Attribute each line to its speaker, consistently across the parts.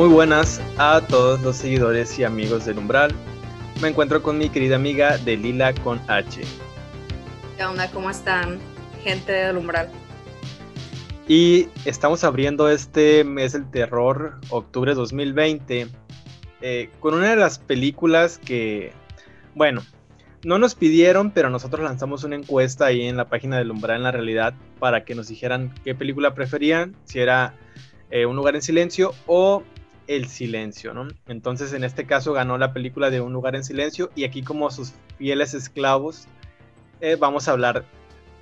Speaker 1: Muy buenas a todos los seguidores y amigos del Umbral. Me encuentro con mi querida amiga de Lila con H.
Speaker 2: ¿Qué onda? ¿Cómo están, gente del Umbral?
Speaker 1: Y estamos abriendo este mes del terror, octubre 2020, eh, con una de las películas que, bueno, no nos pidieron, pero nosotros lanzamos una encuesta ahí en la página del Umbral en la realidad para que nos dijeran qué película preferían, si era eh, Un lugar en silencio o El silencio, ¿no? Entonces en este caso ganó la película de Un lugar en silencio y aquí como sus fieles esclavos eh, vamos a hablar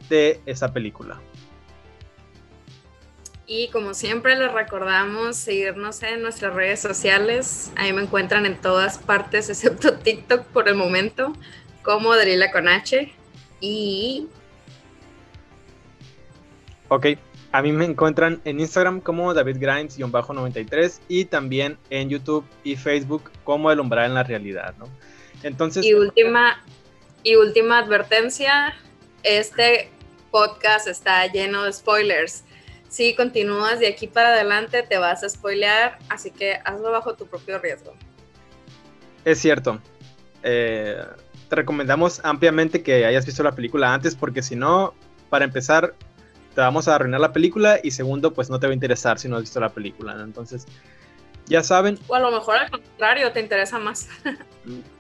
Speaker 1: de esa película.
Speaker 2: Y como siempre les recordamos seguirnos en nuestras redes sociales. Ahí me encuentran en todas partes excepto TikTok por el momento como Dalila con H. Y...
Speaker 1: Ok, a mí me encuentran en Instagram como David Grimes-93 y también en YouTube y Facebook como El Umbral en la Realidad, ¿no?
Speaker 2: Entonces... Y última, y última advertencia, este podcast está lleno de spoilers. Si continúas de aquí para adelante te vas a spoilear, así que hazlo bajo tu propio riesgo.
Speaker 1: Es cierto. Eh, te recomendamos ampliamente que hayas visto la película antes porque si no, para empezar, te vamos a arruinar la película y segundo, pues no te va a interesar si no has visto la película. Entonces, ya saben.
Speaker 2: O a lo mejor al contrario, te interesa más.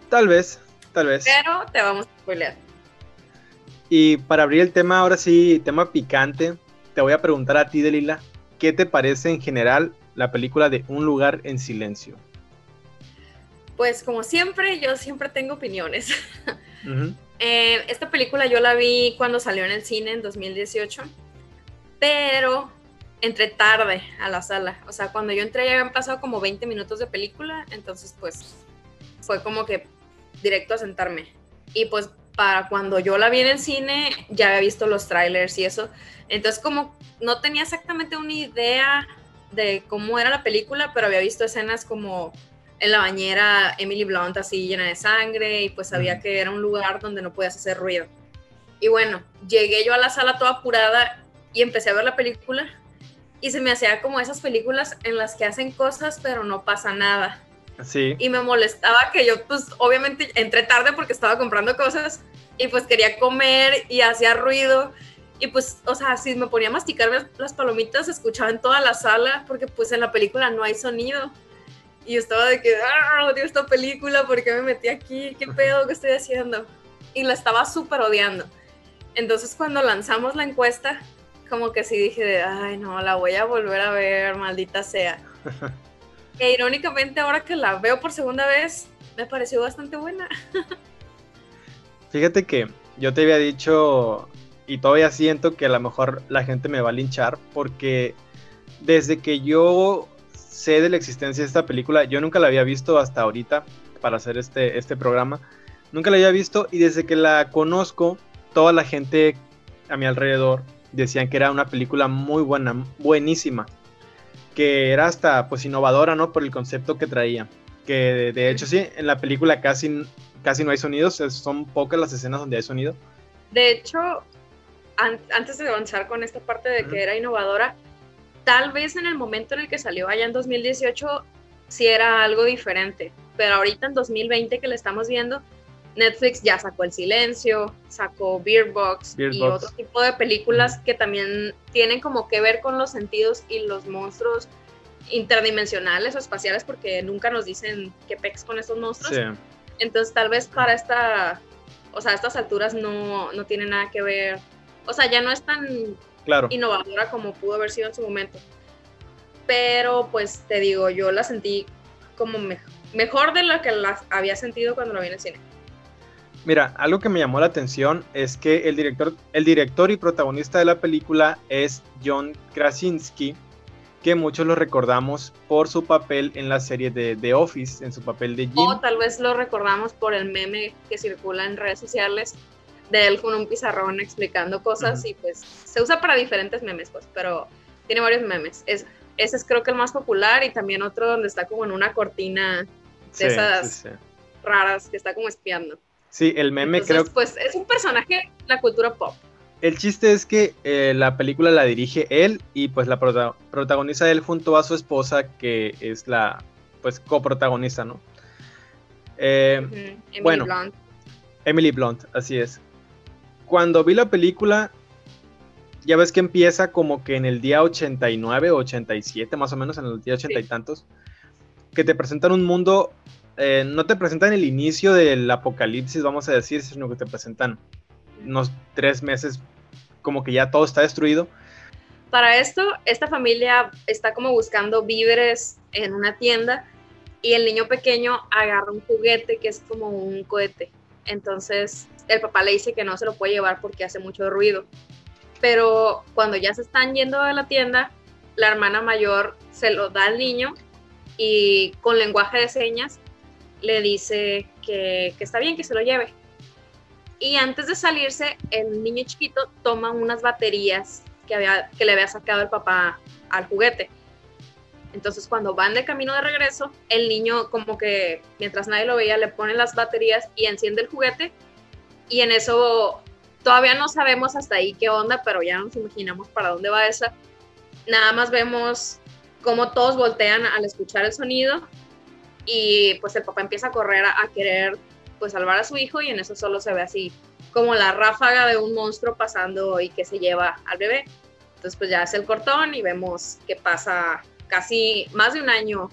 Speaker 1: tal vez, tal vez.
Speaker 2: Pero te vamos a spoilear.
Speaker 1: Y para abrir el tema, ahora sí, tema picante, te voy a preguntar a ti, Delila, ¿qué te parece en general la película de Un lugar en silencio?
Speaker 2: Pues como siempre, yo siempre tengo opiniones. Eh, esta película yo la vi cuando salió en el cine en 2018, pero entré tarde a la sala. O sea, cuando yo entré ya habían pasado como 20 minutos de película, entonces pues fue como que directo a sentarme. Y pues para cuando yo la vi en el cine ya había visto los trailers y eso. Entonces como no tenía exactamente una idea de cómo era la película, pero había visto escenas como en la bañera Emily Blunt así llena de sangre y pues sabía que era un lugar donde no podías hacer ruido. Y bueno, llegué yo a la sala toda apurada y empecé a ver la película y se me hacía como esas películas en las que hacen cosas pero no pasa nada.
Speaker 1: Sí.
Speaker 2: Y me molestaba que yo pues obviamente entré tarde porque estaba comprando cosas y pues quería comer y hacía ruido. Y pues, o sea, si me ponía a masticar las palomitas, se escuchaba en toda la sala, porque pues en la película no hay sonido. Y yo estaba de que, ah, odio esta película, ¿por qué me metí aquí? ¿Qué pedo que estoy haciendo? Y la estaba súper odiando. Entonces cuando lanzamos la encuesta, como que sí dije de, ay no, la voy a volver a ver, maldita sea. e irónicamente ahora que la veo por segunda vez, me pareció bastante buena.
Speaker 1: Fíjate que yo te había dicho, y todavía siento que a lo mejor la gente me va a linchar, porque desde que yo sé de la existencia de esta película. Yo nunca la había visto hasta ahorita para hacer este, este programa. Nunca la había visto y desde que la conozco, toda la gente a mi alrededor decían que era una película muy buena, buenísima. Que era hasta pues innovadora, ¿no? Por el concepto que traía. Que de, hecho sí, en la película casi, casi no hay sonidos, son pocas las escenas donde hay sonido.
Speaker 2: De hecho, antes de avanzar con esta parte de que era innovadora, tal vez en el momento en el que salió allá en 2018 sí era algo diferente, pero ahorita en 2020 que le estamos viendo, Netflix ya sacó El Silencio, sacó Beer Box, y otro tipo de películas que también tienen como que ver con los sentidos y los monstruos interdimensionales o espaciales porque nunca nos dicen qué pex con estos monstruos. Entonces tal vez para esta, o sea, estas alturas no, no tiene nada que ver, o sea, ya no es tan innovadora como pudo haber sido en su momento. Pero pues te digo, yo la sentí como mejor de lo que la había sentido cuando la vi en el cine.
Speaker 1: Mira, algo que me llamó la atención es que el director, el director y protagonista de la película es John Krasinski, que muchos lo recordamos por su papel en la serie de The Office, en su papel de Jim.
Speaker 2: O tal vez lo recordamos por el meme que circula en redes sociales de él con un pizarrón explicando cosas y pues se usa para diferentes memes, pues, pero tiene varios memes. Es, ese es creo que el más popular y también otro donde está como en una cortina de esas raras que está como espiando.
Speaker 1: Sí, el meme creo creo...
Speaker 2: Pues es un personaje de la cultura pop.
Speaker 1: El chiste es que eh, la película la dirige él y pues la protagoniza él junto a su esposa que es la pues coprotagonista, ¿no? Eh, bueno, Emily Blunt, así es. Cuando vi la película, ya ves que empieza como que en el día 89 o 87, más o menos, en el día 80 y tantos, que te presentan un mundo, eh, no te presentan el inicio del apocalipsis, vamos a decir, sino que te presentan unos tres meses como que ya todo está destruido.
Speaker 2: Para esto, esta familia está como buscando víveres en una tienda y el niño pequeño agarra un juguete que es como un cohete. Entonces el papá le dice que no se lo puede llevar porque hace mucho ruido. Pero cuando ya se están yendo de la tienda, la hermana mayor se lo da al niño y con lenguaje de señas le dice que, está bien, que se lo lleve. Y antes de salirse, el niño chiquito toma unas baterías que, había, que le había sacado el papá al juguete. Entonces cuando van de camino de regreso, el niño como que mientras nadie lo veía le pone las baterías y enciende el juguete y en eso todavía no sabemos hasta ahí qué onda, pero ya nos imaginamos para dónde va esa. Nada más vemos cómo todos voltean al escuchar el sonido y pues el papá empieza a correr a, querer pues salvar a su hijo y en eso solo se ve así como la ráfaga de un monstruo pasando y que se lleva al bebé. Entonces pues ya es el cortón y vemos que pasa casi más de un año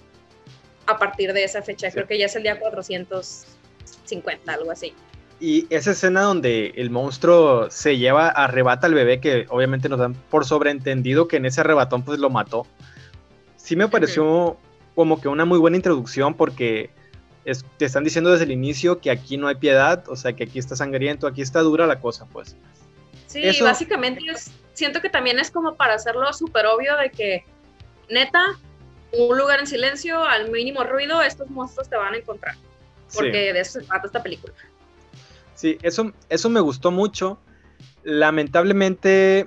Speaker 2: a partir de esa fecha. Creo que ya es el día 450, algo así.
Speaker 1: Y esa escena donde el monstruo se lleva, arrebata al bebé, que obviamente nos dan por sobreentendido que en ese arrebatón pues lo mató. Sí me pareció como que una muy buena introducción porque te están diciendo desde el inicio que aquí no hay piedad, o sea que aquí está sangriento, aquí está dura la cosa, pues.
Speaker 2: Sí, básicamente siento que también es como para hacerlo súper obvio de que neta, un lugar en silencio, al mínimo ruido, estos monstruos te van a encontrar. Porque de eso se trata esta película.
Speaker 1: Sí, eso, eso me gustó mucho. Lamentablemente,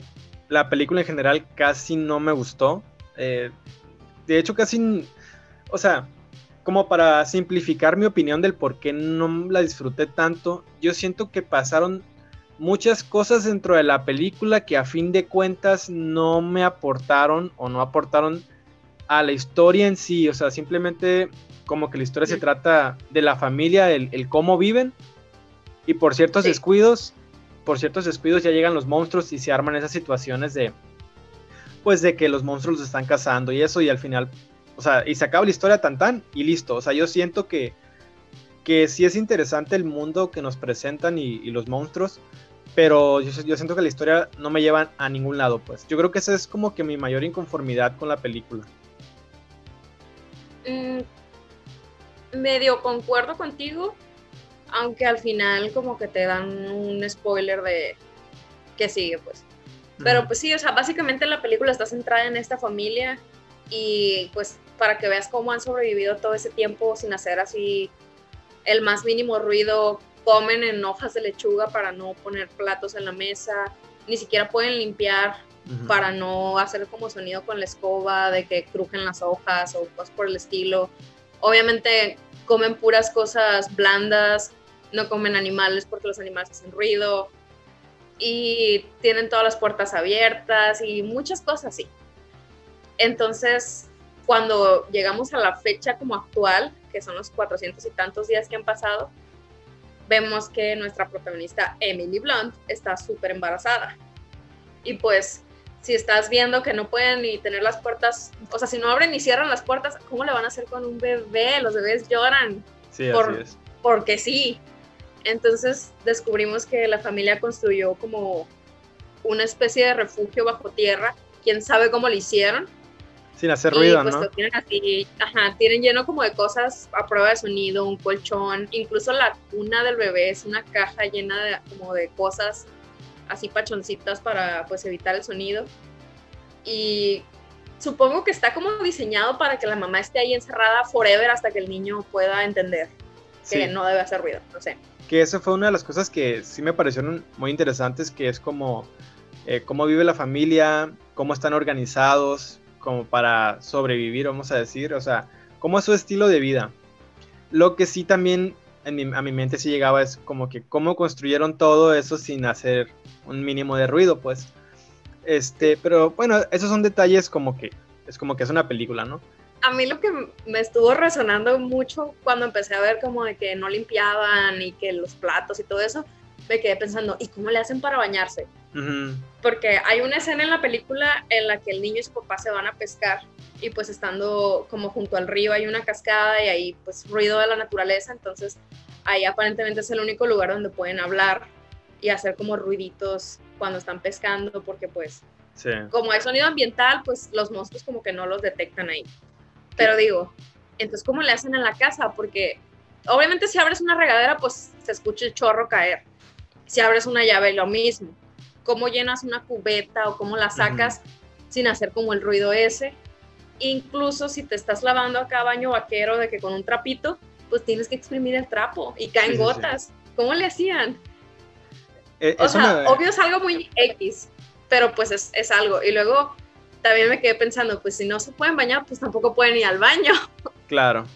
Speaker 1: la película en general casi no me gustó. Eh, de hecho, casi. O sea, como para simplificar mi opinión del por qué no la disfruté tanto, yo siento que pasaron muchas cosas dentro de la película que a fin de cuentas no me aportaron o no aportaron a la historia en sí. O sea, simplemente como que la historia se trata de la familia, el, cómo viven. Y por ciertos descuidos, por ciertos descuidos ya llegan los monstruos y se arman esas situaciones de, pues de que los monstruos los están cazando y eso y al final, o sea, y se acaba la historia tan tan y listo. O sea, yo siento que, que sí es interesante el mundo que nos presentan y los monstruos, pero yo, siento que la historia no me lleva a ningún lado, pues. Yo creo que esa es como que mi mayor inconformidad con la película.
Speaker 2: Mm, medio concuerdo contigo, aunque al final como que te dan un spoiler de que sigue, pues. Pero pues sí, o sea, básicamente la película está centrada en esta familia y pues para que veas cómo han sobrevivido todo ese tiempo sin hacer así el más mínimo ruido comen en hojas de lechuga para no poner platos en la mesa, ni siquiera pueden limpiar para no hacer como sonido con la escoba, de que crujen las hojas o cosas por el estilo. Obviamente comen puras cosas blandas, no comen animales porque los animales hacen ruido y tienen todas las puertas abiertas y muchas cosas así. Entonces, cuando llegamos a la fecha como actual, que son los cuatrocientos y tantos días que han pasado, vemos que nuestra protagonista Emily Blunt está súper embarazada. Y pues, si estás viendo que no pueden ni tener las puertas, o sea, si no abren ni cierran las puertas, ¿cómo le van a hacer con un bebé? Los bebés lloran.
Speaker 1: Sí, así es.
Speaker 2: Porque sí. Entonces descubrimos que la familia construyó como una especie de refugio bajo tierra. Quién sabe cómo lo hicieron
Speaker 1: sin hacer ruido, pues, ¿no?
Speaker 2: tienen así, ajá, tienen lleno como de cosas a prueba de sonido, un colchón, incluso la cuna del bebé es una caja llena de como de cosas así pachoncitas para pues evitar el sonido. Y supongo que está como diseñado para que la mamá esté ahí encerrada forever hasta que el niño pueda entender que no debe hacer ruido, no sé.
Speaker 1: Que eso fue una de las cosas que sí me parecieron muy interesantes, que es como eh, cómo vive la familia, cómo están organizados, como para sobrevivir, vamos a decir, o sea, cómo es su estilo de vida. Lo que sí también a mi mente sí llegaba es como que cómo construyeron todo eso sin hacer un mínimo de ruido, pues. Este, pero bueno, esos son detalles como que es como que es una película, ¿no?
Speaker 2: a mí lo que me estuvo resonando mucho cuando empecé a ver como de que no limpiaban y que los platos y todo eso, me quedé pensando, ¿y cómo le hacen para bañarse? Porque hay una escena en la película en la que el niño y su papá se van a pescar y pues estando como junto al río hay una cascada y ahí pues ruido de la naturaleza, entonces ahí aparentemente es el único lugar donde pueden hablar y hacer como ruiditos cuando están pescando porque pues como hay sonido ambiental pues los monstruos como que no los detectan ahí. Pero digo, entonces ¿cómo le hacen en la casa? Porque obviamente si abres una regadera pues se escucha el chorro caer. Si abres una llave lo mismo. ¿Cómo llenas una cubeta o cómo la sacas sin hacer como el ruido ese? Incluso si te estás lavando acá baño vaquero de que con un trapito, pues tienes que exprimir el trapo y caen gotas. ¿Cómo le hacían? Eh, o sea, obvio es algo muy X, pero pues es, es, algo. Y luego también me quedé pensando, pues si no se pueden bañar, pues tampoco pueden ir al baño.
Speaker 1: Claro.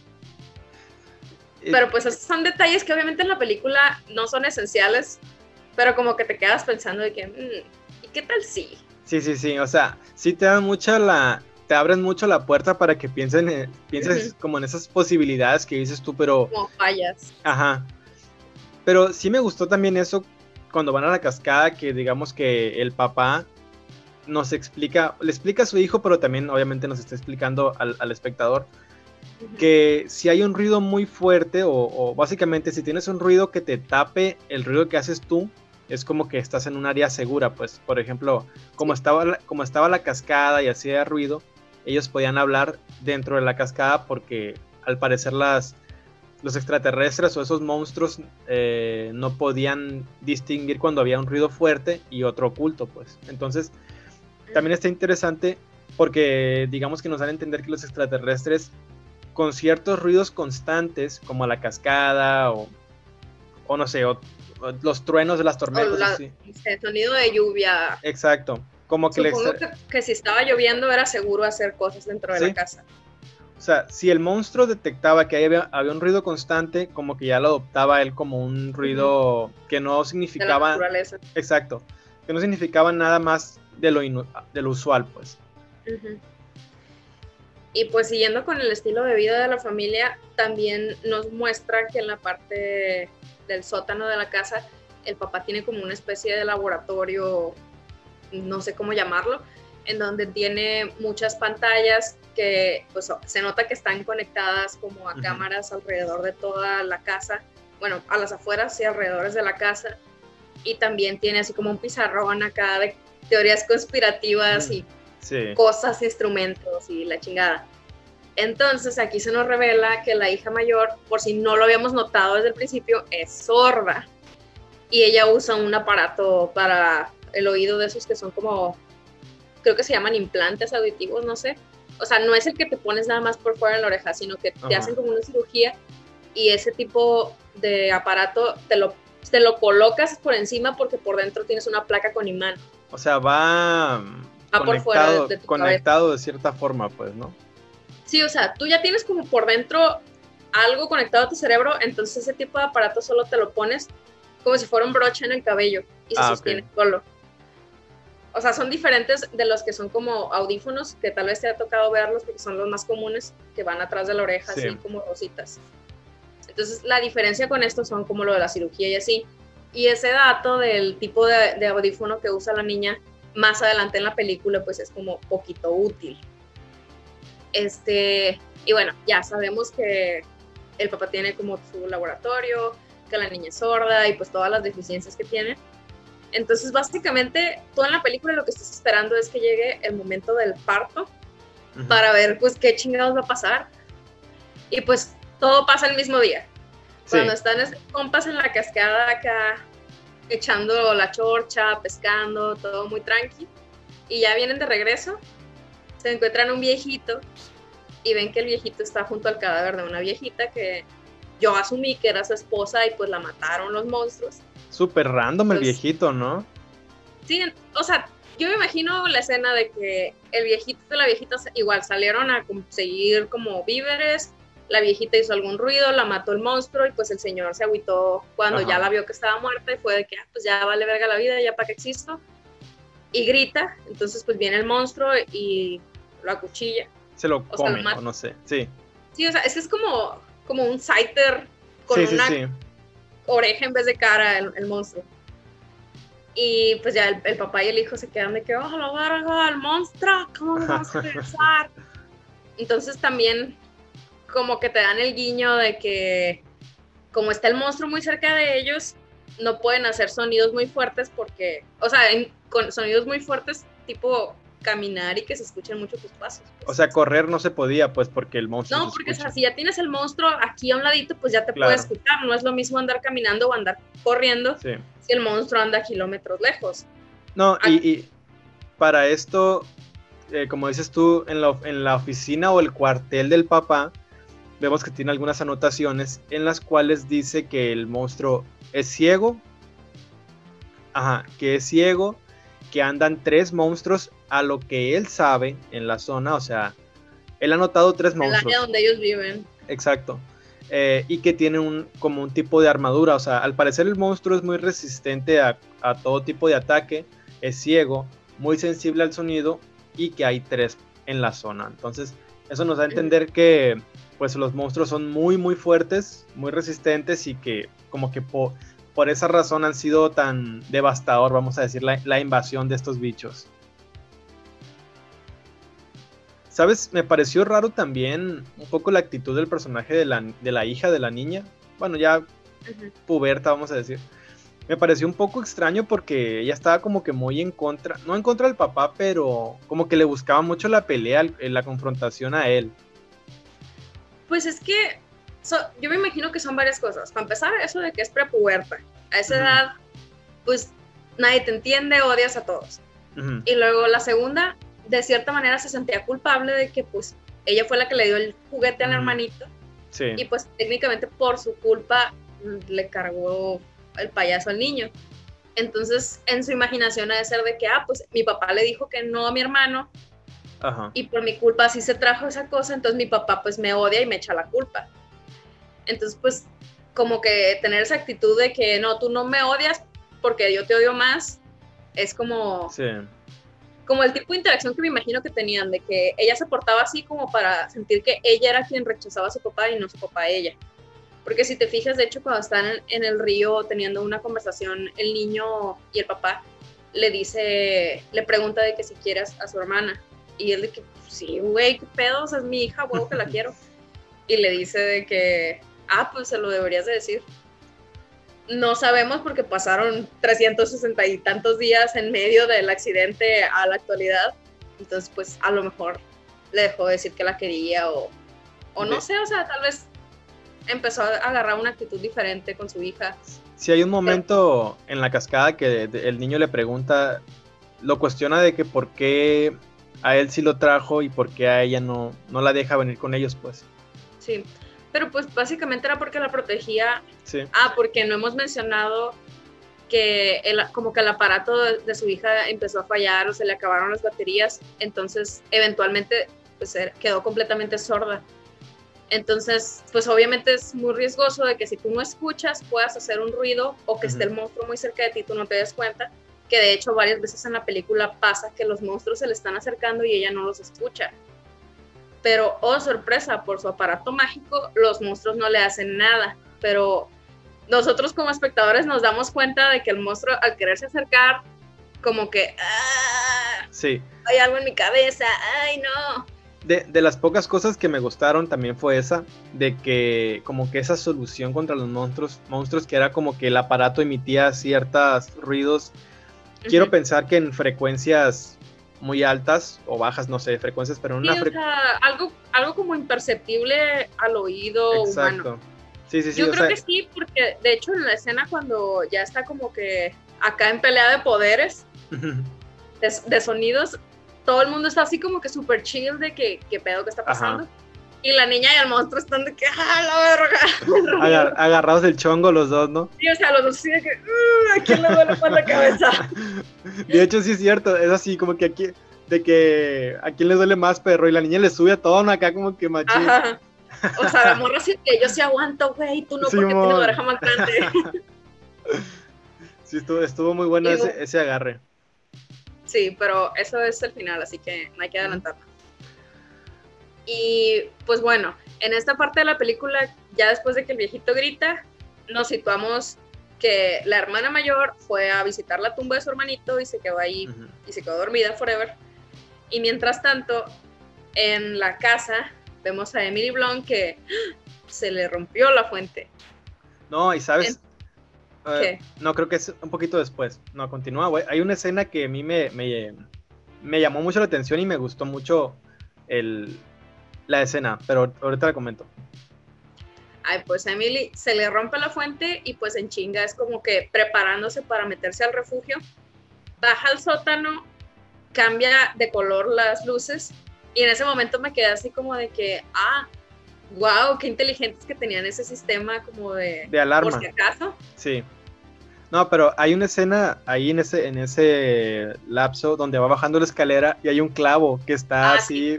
Speaker 2: Pero pues esos son detalles que obviamente en la película no son esenciales, pero como que te quedas pensando de que, mm, ¿y qué tal si?
Speaker 1: Sí, sí, sí, o sea, sí te dan mucha la, te abren mucho la puerta para que piensen, pienses como en esas posibilidades que dices tú, pero...
Speaker 2: Como fallas.
Speaker 1: Ajá. Pero sí me gustó también eso cuando van a la cascada, que digamos que el papá nos explica, le explica a su hijo, pero también obviamente nos está explicando al, espectador que si hay un ruido muy fuerte o, o, básicamente si tienes un ruido que te tape el ruido que haces tú, es como que estás en un área segura, pues por ejemplo, como, estaba, como estaba la cascada y hacía ruido, ellos podían hablar dentro de la cascada porque al parecer las, los extraterrestres o esos monstruos eh, no podían distinguir cuando había un ruido fuerte y otro oculto, pues. Entonces, también está interesante porque digamos que nos dan a entender que los extraterrestres con ciertos ruidos constantes, como la cascada o, o no sé, los truenos de las tormentas.
Speaker 2: El sonido de lluvia.
Speaker 1: Exacto. Como que,
Speaker 2: Supongo que, si estaba lloviendo era seguro hacer cosas dentro de la casa.
Speaker 1: O sea, si el monstruo detectaba que había, había, un ruido constante, como que ya lo adoptaba él como un ruido que no significaba... Exacto. Que no significaba nada más de lo, de lo usual, pues.
Speaker 2: Y pues siguiendo con el estilo de vida de la familia, también nos muestra que en la parte del sótano de la casa, el papá tiene como una especie de laboratorio, no sé cómo llamarlo, en donde tiene muchas pantallas que pues se nota que están conectadas como a cámaras alrededor de toda la casa, bueno, a las afueras y alrededor de la casa, y también tiene así como un pizarrón acá de teorías conspirativas y cosas, instrumentos y la chingada. Entonces aquí se nos revela que la hija mayor, por si no lo habíamos notado desde el principio, es sorda. Y ella usa un aparato para el oído de esos que son como, creo que se llaman implantes auditivos, no sé. O sea, no es el que te pones nada más por fuera en la oreja, sino que te hacen como una cirugía y ese tipo de aparato te lo, te lo colocas por encima porque por dentro tienes una placa con imán.
Speaker 1: O sea, va, conectado, de, conectado de cierta forma, pues, ¿no?
Speaker 2: Sí, o sea, tú ya tienes como por dentro algo conectado a tu cerebro, entonces ese tipo de aparato solo te lo pones como si fuera un broche en el cabello y se ah, sostiene solo. O sea, son diferentes de los que son como audífonos, que tal vez te ha tocado verlos porque son los más comunes, que van atrás de la oreja, así como rositas. Entonces, la diferencia con estos son como lo de la cirugía y así. Y ese dato del tipo de, audífono que usa la niña más adelante en la película, pues es como poquito útil. Este, y bueno, ya sabemos que el papá tiene como su laboratorio, que la niña es sorda y pues todas las deficiencias que tiene. Entonces, básicamente, toda la película lo que estás esperando es que llegue el momento del parto para ver, pues, qué chingados va a pasar. Y pues, todo pasa el mismo día. Cuando están compas en la cascada acá, echando la chorcha, pescando, todo muy tranqui. Y ya vienen de regreso, se encuentran un viejito y ven que el viejito está junto al cadáver de una viejita que yo asumí que era su esposa y pues la mataron los monstruos.
Speaker 1: Súper random el viejito, ¿no?
Speaker 2: Sí, o sea, yo me imagino la escena de que el viejito y la viejita igual salieron a conseguir como víveres, la viejita hizo algún ruido, la mató el monstruo y pues el señor se agüitó cuando ya la vio que estaba muerta y fue de que ah, pues ya vale verga la vida, ya para qué existo. Y grita, entonces pues viene el monstruo y lo acuchilla.
Speaker 1: Se lo come, o, no sé, sí.
Speaker 2: Sí, o sea, es que es como, como un Scyther con una oreja en vez de cara el, monstruo. Y pues ya el, papá y el hijo se quedan de que, oh, la verga, el monstruo, ¿cómo vamos a regresar? Entonces también como que te dan el guiño de que como está el monstruo muy cerca de ellos, no pueden hacer sonidos muy fuertes porque, o sea, con sonidos muy fuertes tipo caminar y que se escuchen mucho tus pasos.
Speaker 1: Pues. O sea, correr no se podía, pues, porque el monstruo.
Speaker 2: No, porque si ya tienes el monstruo aquí a un ladito, pues ya te puede escuchar. No es lo mismo andar caminando o andar corriendo si el monstruo anda kilómetros lejos.
Speaker 1: No, y, para esto, eh, como dices tú, en la, en la oficina o el cuartel del papá, vemos que tiene algunas anotaciones en las cuales dice que el monstruo es ciego. Ajá, que es ciego, que andan tres monstruos a lo que él sabe en la zona, o sea, él ha notado tres monstruos. En
Speaker 2: el área donde ellos viven.
Speaker 1: Exacto. Eh, y que tiene un, como un tipo de armadura, o sea, al parecer el monstruo es muy resistente a, todo tipo de ataque, es ciego, muy sensible al sonido y que hay tres en la zona. Entonces, eso nos da a entender que pues los monstruos son muy muy fuertes, muy resistentes y que como que por, por esa razón han sido tan devastador, vamos a decir, la invasión de estos bichos. ¿Sabes? Me pareció raro también un poco la actitud del personaje de la, hija de la niña. Bueno, ya puberta, vamos a decir. Me pareció un poco extraño porque ella estaba como que muy en contra, no en contra del papá, pero como que le buscaba mucho la pelea, la confrontación a él.
Speaker 2: Pues es que yo me imagino que son varias cosas. Para empezar, eso de que es prepuberta. A esa edad, pues nadie te entiende, odias a todos. Y luego la segunda, de cierta manera se sentía culpable de que pues ella fue la que le dio el juguete al hermanito. Y pues técnicamente por su culpa le cargó el payaso al niño. Entonces en su imaginación ha de ser de que, ah, pues mi papá le dijo que no a mi hermano. Y por mi culpa sí se trajo esa cosa, entonces mi papá pues me odia y me echa la culpa. Entonces pues como que tener esa actitud de que no, tú no me odias porque yo te odio más, es como... Sí como el tipo de interacción que me imagino que tenían, de que ella se portaba así como para sentir que ella era quien rechazaba a su papá y no su papá a ella. Porque si te fijas, de hecho, cuando están en, el río teniendo una conversación, el niño y el papá le dice, le pregunta de que si quieres a su hermana. Y él de que, sí, güey, qué pedos, es mi hija, güey, que la quiero. Y le dice de que, ah, pues se lo deberías de decir no sabemos porque pasaron 360 y tantos días en medio del accidente a la actualidad. Entonces, pues a lo mejor le dejó de decir que la quería o, o no sé, o sea, tal vez empezó a agarrar una actitud diferente con su hija.
Speaker 1: Si hay un momento en la cascada que el niño le pregunta, lo cuestiona de que por qué a él sí lo trajo y por qué a ella no, no la deja venir con ellos, pues.
Speaker 2: Sí, pero pues básicamente era porque la protegía. Ah, porque no hemos mencionado que el, como que el aparato de, su hija empezó a fallar o se le acabaron las baterías, entonces eventualmente pues quedó completamente sorda. Entonces, pues obviamente es muy riesgoso de que si tú no escuchas puedas hacer un ruido o que esté el monstruo muy cerca de ti, tú no te des cuenta, que de hecho varias veces en la película pasa que los monstruos se le están acercando y ella no los escucha pero oh sorpresa, por su aparato mágico los monstruos no le hacen nada, pero nosotros como espectadores nos damos cuenta de que el monstruo al quererse acercar, como que, ah,
Speaker 1: sí.
Speaker 2: hay algo en mi cabeza, ay no.
Speaker 1: De, de, las pocas cosas que me gustaron también fue esa, de que como que esa solución contra los monstruos, monstruos que era como que el aparato emitía ciertos ruidos. Quiero pensar que en frecuencias muy altas o bajas, no sé, frecuencias, pero en una
Speaker 2: frecuencia... algo, algo como imperceptible al oído Exacto. Sí, sí, sí, Yo creo que sí, porque de hecho en la escena cuando ya está como que acá en pelea de poderes, de, sonidos, todo el mundo está así como que súper chill de que, qué pedo que está pasando. Y la niña y el monstruo están de que, ¡ah, la
Speaker 1: verga! agarrados del chongo los dos, ¿no?
Speaker 2: Sí, o sea, los dos sí de que, uh, ¿a quién le duele más la cabeza?
Speaker 1: De hecho, sí es cierto, es así, como que aquí, de que a quién le duele más, perro, y la niña le sube a todo, ¿no? Acá como que machín.
Speaker 2: O sea, la morra sí que yo sí aguanto, güey, tú no, porque tienes oreja más grande.
Speaker 1: sí, estuvo, estuvo muy bueno ese, ese agarre.
Speaker 2: Sí, pero eso es el final, así que no hay que adelantarlo. Y pues bueno, en esta parte de la película, ya después de que el viejito grita, nos situamos que la hermana mayor fue a visitar la tumba de su hermanito y se quedó ahí y se quedó dormida forever. Y mientras tanto, en la casa vemos a Emily Blunt que se le rompió la fuente.
Speaker 1: No, y sabes, no, creo que es un poquito después. No, continúa, güey. Hay una escena que a mí me, me, llamó mucho la atención y me gustó mucho el, la escena, pero ahorita la comento.
Speaker 2: Ay, pues Emily se le rompe la fuente y pues en chinga es como que preparándose para meterse al refugio. Baja al sótano, cambia de color las luces y en ese momento me quedé así como de que, ah, wow, qué inteligentes que tenían ese sistema como de...
Speaker 1: De alarma.
Speaker 2: Por si acaso.
Speaker 1: Sí. No, pero hay una escena ahí en ese, en ese lapso donde va bajando la escalera y hay un clavo que está ah, así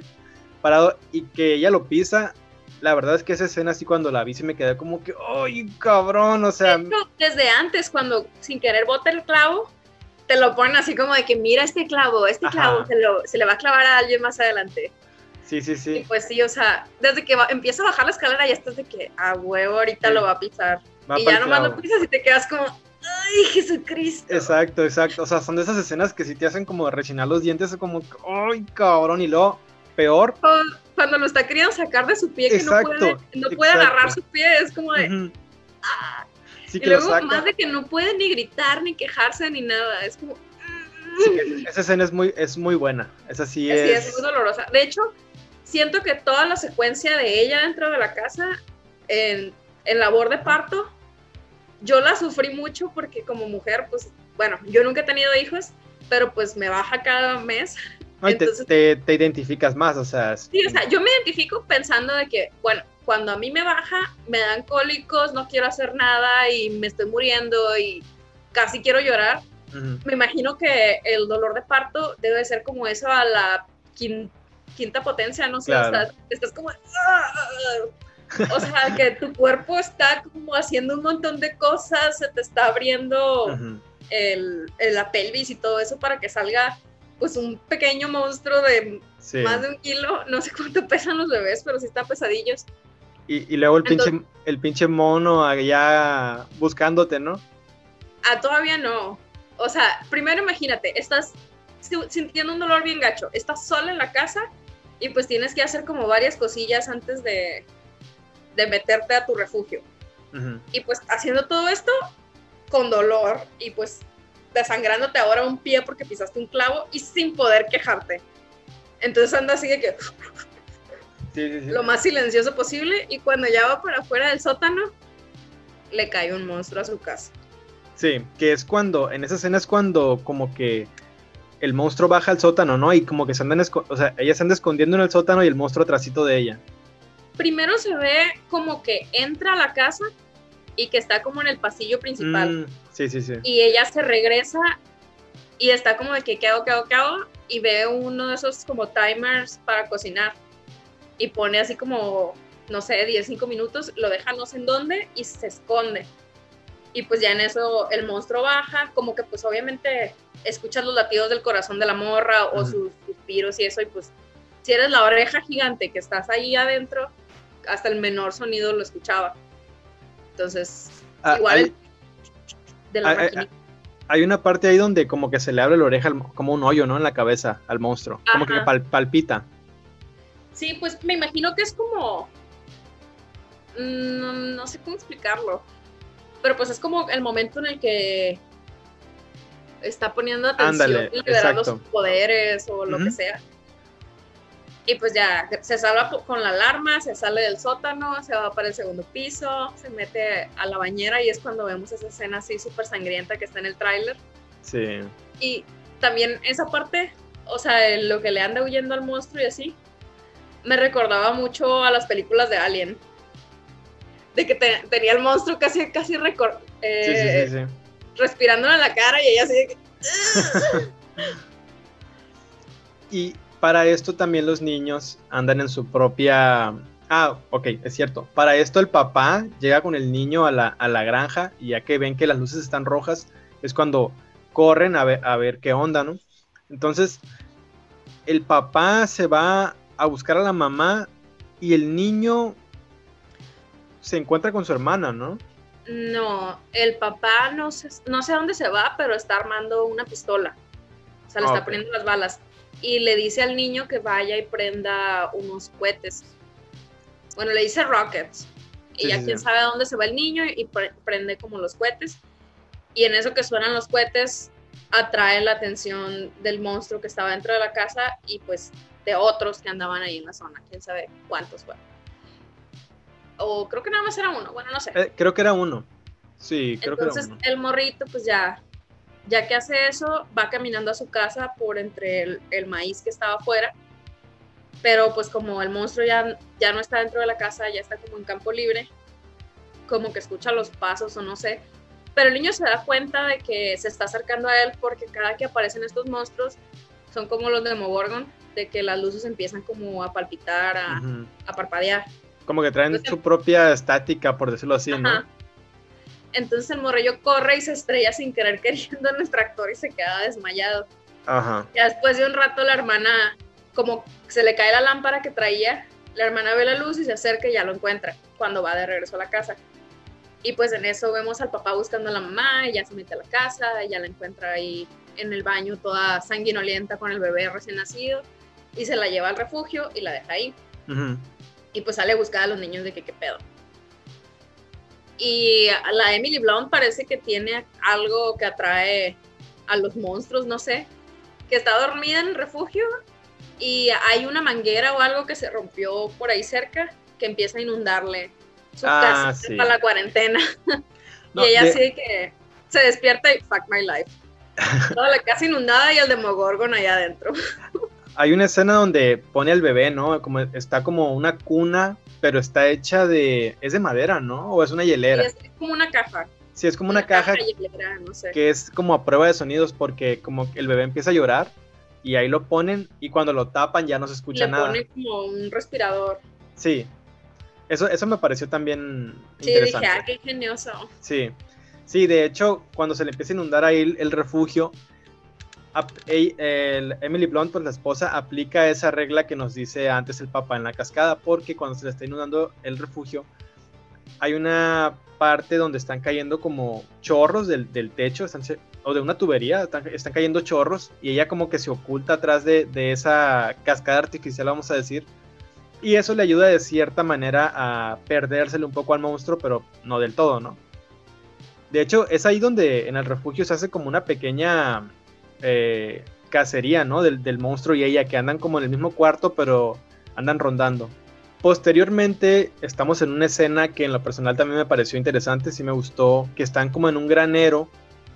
Speaker 1: parado y que ella lo pisa. La verdad es que esa escena así cuando la vi se me quedé como que, ¡ay, cabrón! O sea...
Speaker 2: desde antes, cuando sin querer bota el clavo, te lo ponen así como de que mira este clavo, este clavo se, lo, se le va a clavar a alguien más adelante.
Speaker 1: Sí, sí, sí.
Speaker 2: Y pues sí, o sea, desde que empieza a bajar la escalera ya estás de que, ah, huevo, ahorita lo va a pisar. y ya nomás lo pisas y te quedas como, ¡ay, Jesucristo!
Speaker 1: Exacto, exacto. O sea, son de esas escenas que sí te hacen como rechinar los dientes, como, ¡ay, cabrón! Y luego, peor.
Speaker 2: Cuando lo está queriendo sacar de su pie, que no puede, no puede agarrar su pie, es como de. ¡ah! Sí, y luego, más de que no puede ni gritar, ni quejarse, ni nada. Es como.
Speaker 1: esa escena es muy, es muy buena. Esa sí es.
Speaker 2: Sí, es muy dolorosa. De hecho, siento que toda la secuencia de ella dentro de la casa, en, en labor de parto, yo la sufrí mucho porque como mujer, pues, bueno, yo nunca he tenido hijos, pero pues me baja cada mes.
Speaker 1: Te, te, identificas más, o sea.
Speaker 2: Sí, o sea, yo me identifico pensando de que, bueno, cuando a mí me baja, me dan cólicos, no quiero hacer nada y me estoy muriendo y casi quiero llorar. Me imagino que el dolor de parto debe ser como eso a la quinta quinta potencia, no sé, estás, como... O sea, que tu cuerpo está como haciendo un montón de cosas, se te está abriendo el, la pelvis y todo eso para que salga pues un pequeño monstruo de más de un kilo, no sé cuánto pesan los bebés, pero sí están pesadillos.
Speaker 1: Y, luego el, pinche, el pinche mono allá buscándote, ¿no?
Speaker 2: Ah, todavía no. O sea, primero imagínate, estás sintiendo un dolor bien gacho, estás sola en la casa y pues tienes que hacer como varias cosillas antes de, de meterte a tu refugio. Y pues haciendo todo esto con dolor y pues desangrándote ahora un pie porque pisaste un clavo y sin poder quejarte. Entonces anda así de que lo más silencioso posible y cuando ya va para afuera del sótano le cae un monstruo a su casa.
Speaker 1: Sí, que es cuando, en esa escena es cuando como que el monstruo baja al sótano, ¿no? Y como que se andan, o sea, ella se anda escondiendo en el sótano y el monstruo atrásito de ella.
Speaker 2: Primero se ve como que entra a la casa y que está como en el pasillo principal.
Speaker 1: Mm, sí, sí, sí.
Speaker 2: Y ella se regresa y está como de que qué hago, qué hago, qué hago y ve uno de esos como timers para cocinar y pone así como, no sé, 10, 5 minutos, lo deja no sé en dónde y se esconde. Y pues ya en eso el monstruo baja, como que pues obviamente escuchas los latidos del corazón de la morra o sus suspiros y eso, y pues si eres la oreja gigante que estás ahí adentro, hasta el menor sonido lo escuchaba. Entonces, ah, igual hay,
Speaker 1: de la hay, hay, una parte ahí donde como que se le abre la oreja como un hoyo, ¿no? En la cabeza al monstruo, como que palpita.
Speaker 2: Sí, pues me imagino que es como... Mm, no sé cómo explicarlo. Pero pues es como el momento en el que está poniendo atención y liberando sus poderes o lo que sea. Y pues ya se salva con la alarma, se sale del sótano, se va para el segundo piso, se mete a la bañera y es cuando vemos esa escena así súper sangrienta que está en el tráiler.
Speaker 1: Sí.
Speaker 2: Y también esa parte, o sea, lo que le anda huyendo al monstruo y así, me recordaba mucho a las películas de Alien. De que tenía el monstruo casi, casi record, eh, sí, sí, sí, respirándole en la cara y ella así de que...
Speaker 1: y para esto también los niños andan en su propia... Ah, ok, es cierto. Para esto el papá llega con el niño a la, a la granja y ya que ven que las luces están rojas, es cuando corren a ver, a ver qué onda, ¿no? Entonces, el papá se va a buscar a la mamá y el niño se encuentra con su hermana, ¿no?
Speaker 2: No, el papá no sé, no sé a dónde se va, pero está armando una pistola. O sea, le está poniendo las balas. Y le dice al niño que vaya y prenda unos cohetes. Bueno, le dice rockets. Y ya quién sabe a dónde se va el niño y prende como los cohetes. Y en eso que suenan los cohetes, atrae la atención del monstruo que estaba dentro de la casa y pues de otros que andaban ahí en la zona. Quién sabe cuántos fueron. O creo que nada más era uno, bueno, no sé.
Speaker 1: Eh, creo que era uno. Sí, creo
Speaker 2: que era uno. Entonces el morrito, pues ya, ya que hace eso, va caminando a su casa por entre el, maíz que estaba afuera. Pero pues como el monstruo ya, ya no está dentro de la casa, ya está como en campo libre, como que escucha los pasos o no sé. Pero el niño se da cuenta de que se está acercando a él porque cada que aparecen estos monstruos son como los de Demogorgon, de que las luces empiezan como a palpitar, a, a parpadear.
Speaker 1: Como que traen su propia estática, por decirlo así, ¿no?
Speaker 2: Entonces el morrillo corre y se estrella sin querer queriendo en el tractor y se queda desmayado. Ajá. Y después de un rato la hermana, como se le cae la lámpara que traía, la hermana ve la luz y se acerca y ya lo encuentra cuando va de regreso a la casa. Y pues en eso vemos al papá buscando a la mamá, ella se mete a la casa, ella la encuentra ahí en el baño toda sanguinolienta con el bebé recién nacido y se la lleva al refugio y la deja ahí. Y pues sale a buscar a los niños de que qué pedo. Y la Emily Blunt parece que tiene algo que atrae a los monstruos, no sé, que está dormida en el refugio y hay una manguera o algo que se rompió por ahí cerca que empieza a inundarle su ah, casa para la cuarentena. y ella así que se despierta y fuck my life. Toda la casa inundada y el Demogorgon allá adentro.
Speaker 1: hay una escena donde pone al bebé, ¿no? Como está como una cuna, pero está hecha de es de madera, ¿no? O es una hielera.
Speaker 2: Sí, es como una caja.
Speaker 1: Sí, es como una, caja, que es como a prueba de sonidos porque como el bebé empieza a llorar y ahí lo ponen y cuando lo tapan ya no se escucha nada.
Speaker 2: Le pone como un respirador.
Speaker 1: Sí. Eso, eso me pareció también
Speaker 2: sí, interesante. dije, ah, qué ingenioso.
Speaker 1: Sí. Sí, de hecho, cuando se le empieza a inundar ahí el refugio, Emily Blunt, pues la esposa, aplica esa regla que nos dice antes el papá en la cascada, porque cuando se le está inundando el refugio, hay una parte donde están cayendo como chorros del, techo, o de una tubería, están, cayendo chorros, y ella como que se oculta atrás de, esa cascada artificial, vamos a decir, y eso le ayuda de cierta manera a perdérsele un poco al monstruo, pero no del todo, ¿no? De hecho, es ahí donde en el refugio se hace como una pequeña eh, cacería, ¿no? Del, monstruo y ella, que andan como en el mismo cuarto, pero andan rondando. Posteriormente estamos en una escena que en lo personal también me pareció interesante, sí me gustó, que están como en un granero,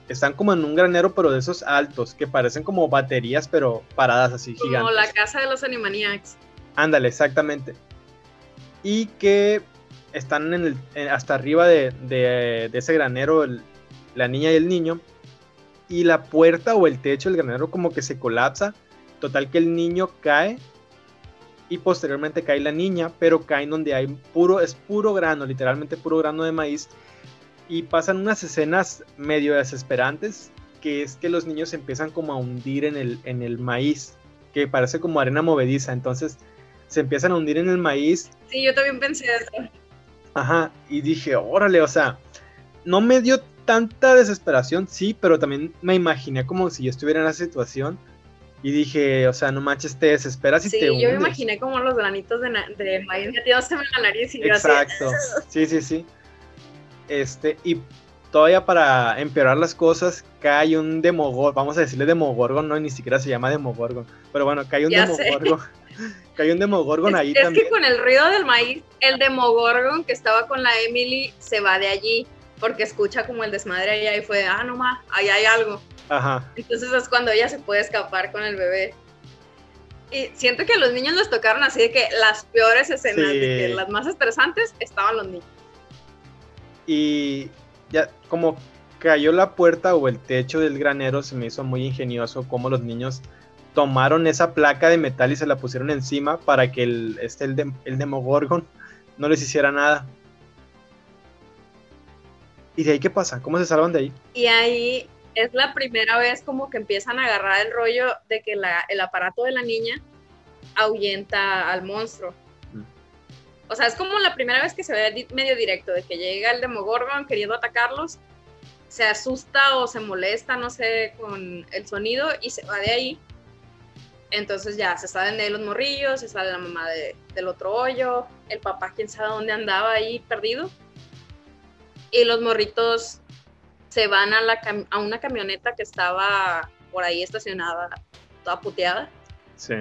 Speaker 1: están como en un granero pero de esos altos, que parecen como baterías pero paradas así gigantes. Como
Speaker 2: la casa de los Animaniacs.
Speaker 1: Ándale, exactamente. Y que están en el, hasta arriba de, ese granero la niña y el niño y la puerta o el techo del granero como que se colapsa. Total que el niño cae y posteriormente cae la niña, pero cae en donde hay puro, es puro grano, literalmente puro grano de maíz. Y pasan unas escenas medio desesperantes, que es que los niños empiezan como a hundir en el, en el maíz, que parece como arena movediza. Entonces se empiezan a hundir en el maíz.
Speaker 2: Sí, yo también pensé eso.
Speaker 1: Ajá, y dije, órale, o sea, no me dio tanta desesperación, sí, pero también me imaginé como si yo estuviera en esa situación. Y dije, o sea, no manches, te desesperas y te hundes.
Speaker 2: yo me imaginé como los granitos de, de maíz metidos en la nariz y
Speaker 1: Exacto, sí, sí, sí. Este, y todavía para empeorar las cosas, cae un Demogorgon, vamos a decirle Demogorgon, no, ni siquiera se llama Demogorgon, pero bueno, cae un Demogorgon. Cae un Demogorgon ahí
Speaker 2: es
Speaker 1: también.
Speaker 2: Es que con el ruido del maíz, el Demogorgon que estaba con la Emily se va de allí porque escucha como el desmadre allá y fue, ah, no más, ahí hay algo. Ajá. Entonces es cuando ella se puede escapar con el bebé. Y siento que a los niños les tocaron así de que las peores escenas, de que las más estresantes estaban los niños.
Speaker 1: Y ya como cayó la puerta o el techo del granero, se me hizo muy ingenioso cómo los niños tomaron esa placa de metal y se la pusieron encima para que el, este, el, el Demogorgon no les hiciera nada. ¿Y de ahí qué pasa? ¿Cómo se salvan de ahí?
Speaker 2: Y ahí es la primera vez como que empiezan a agarrar el rollo de que el aparato de la niña ahuyenta al monstruo. Mm. O sea, es como la primera vez que se ve medio directo, de que llega el Demogorgon queriendo atacarlos, se asusta o se molesta, no sé, con el sonido y se va de ahí. Entonces ya se salen de ahí los morrillos, se sale la mamá del otro hoyo, el papá quién sabe dónde andaba ahí perdido. Y los morritos se van a, la a una camioneta que estaba por ahí estacionada, toda puteada.
Speaker 1: Sí.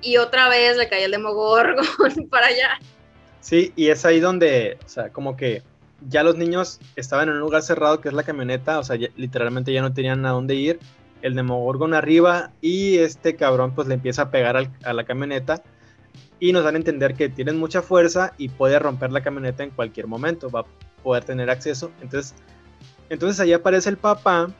Speaker 2: Y otra vez le cae el Demogorgon para allá.
Speaker 1: Sí, y es ahí donde, o sea, como que ya los niños estaban en un lugar cerrado que es la camioneta, o sea, literalmente ya no tenían a dónde ir. El Demogorgon arriba y este cabrón pues le empieza a pegar a la camioneta y nos dan a entender que tienen mucha fuerza y puede romper la camioneta en cualquier momento, va a poder tener acceso. Entonces, entonces ahí aparece el papá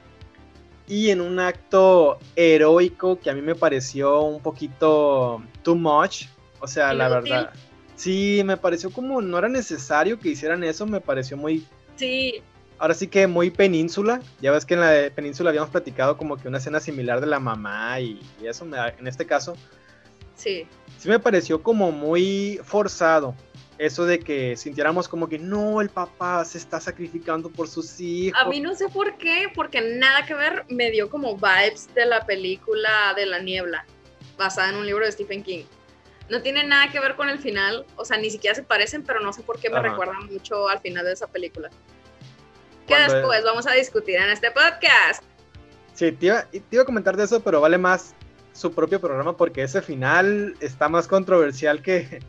Speaker 1: y en un acto heroico que a mí me pareció un poquito too much, o sea, la verdad. Sí, me pareció como no era necesario que hicieran eso, me pareció muy...
Speaker 2: Sí.
Speaker 1: Ahora sí que muy península. Ya ves que en la península habíamos platicado como que una escena similar de la mamá y, eso, en este caso.
Speaker 2: Sí.
Speaker 1: Sí me pareció como muy forzado. Eso de que sintiéramos como que no, el papá se está sacrificando por sus hijos.
Speaker 2: A mí no sé por qué, porque nada que ver me dio como vibes de la película de la niebla, basada en un libro de Stephen King. No tiene nada que ver con el final, o sea, ni siquiera se parecen, pero no sé por qué me recuerdan mucho al final de esa película. Que después vamos a discutir en este podcast.
Speaker 1: Sí, te iba, te iba a comentar de eso, pero vale más su propio programa porque ese final está más controversial que,